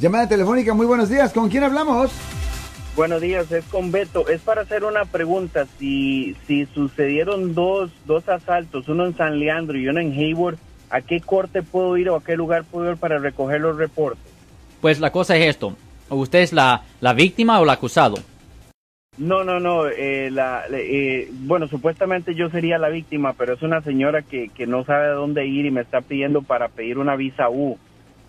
Llamada telefónica, muy buenos días. ¿Con quién hablamos? Buenos días, es con Beto. Es para hacer una pregunta. Si, si sucedieron dos, dos asaltos, uno en San Leandro y uno en Hayward, ¿a qué corte puedo ir o a qué lugar puedo ir para recoger los reportes? Pues la cosa es esto. ¿Usted es la, la víctima o el acusado? No, no, no. Eh, la, eh, bueno, supuestamente yo sería la víctima, pero es una señora que, que no sabe a dónde ir y me está pidiendo para pedir una visa U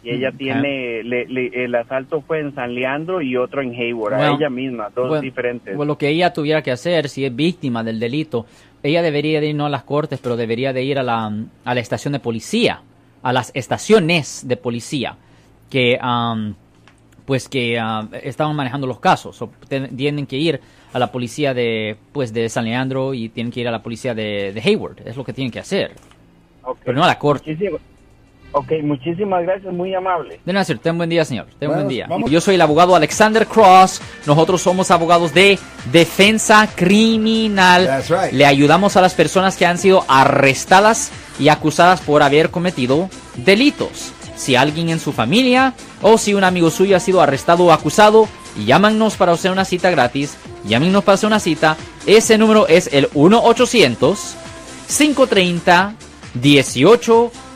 y ella Mm, tiene le- le- el asalto fue en San Leandro y otro en Hayward, a ella misma, dos Bueno, diferentes. pues lo que ella tuviera que hacer, si es víctima del delito, ella debería de ir no a las cortes, pero debería de ir a la, a la estación de policía, a las estaciones de policía, que am, pues que ah, estaban manejando los casos. O tienen que ir a la policía de pues de San Leandro y tienen que ir a la policía de, de Hayward. Es lo que tienen que hacer. Pero no a la corte. Muchísimas- ok, muchísimas gracias, muy amable. De nada, señor. Ten buen día, señor. Ten Vamos, buen día. vamos. Yo soy el abogado Alexander Cross. Nosotros somos abogados de defensa criminal. That's right. Le ayudamos a las personas que han sido arrestadas y acusadas por haber cometido delitos. Si alguien en su familia o si un amigo suyo ha sido arrestado o acusado, llámanos para hacer una cita gratis. Llámenos para hacer una cita. Ese número es el 1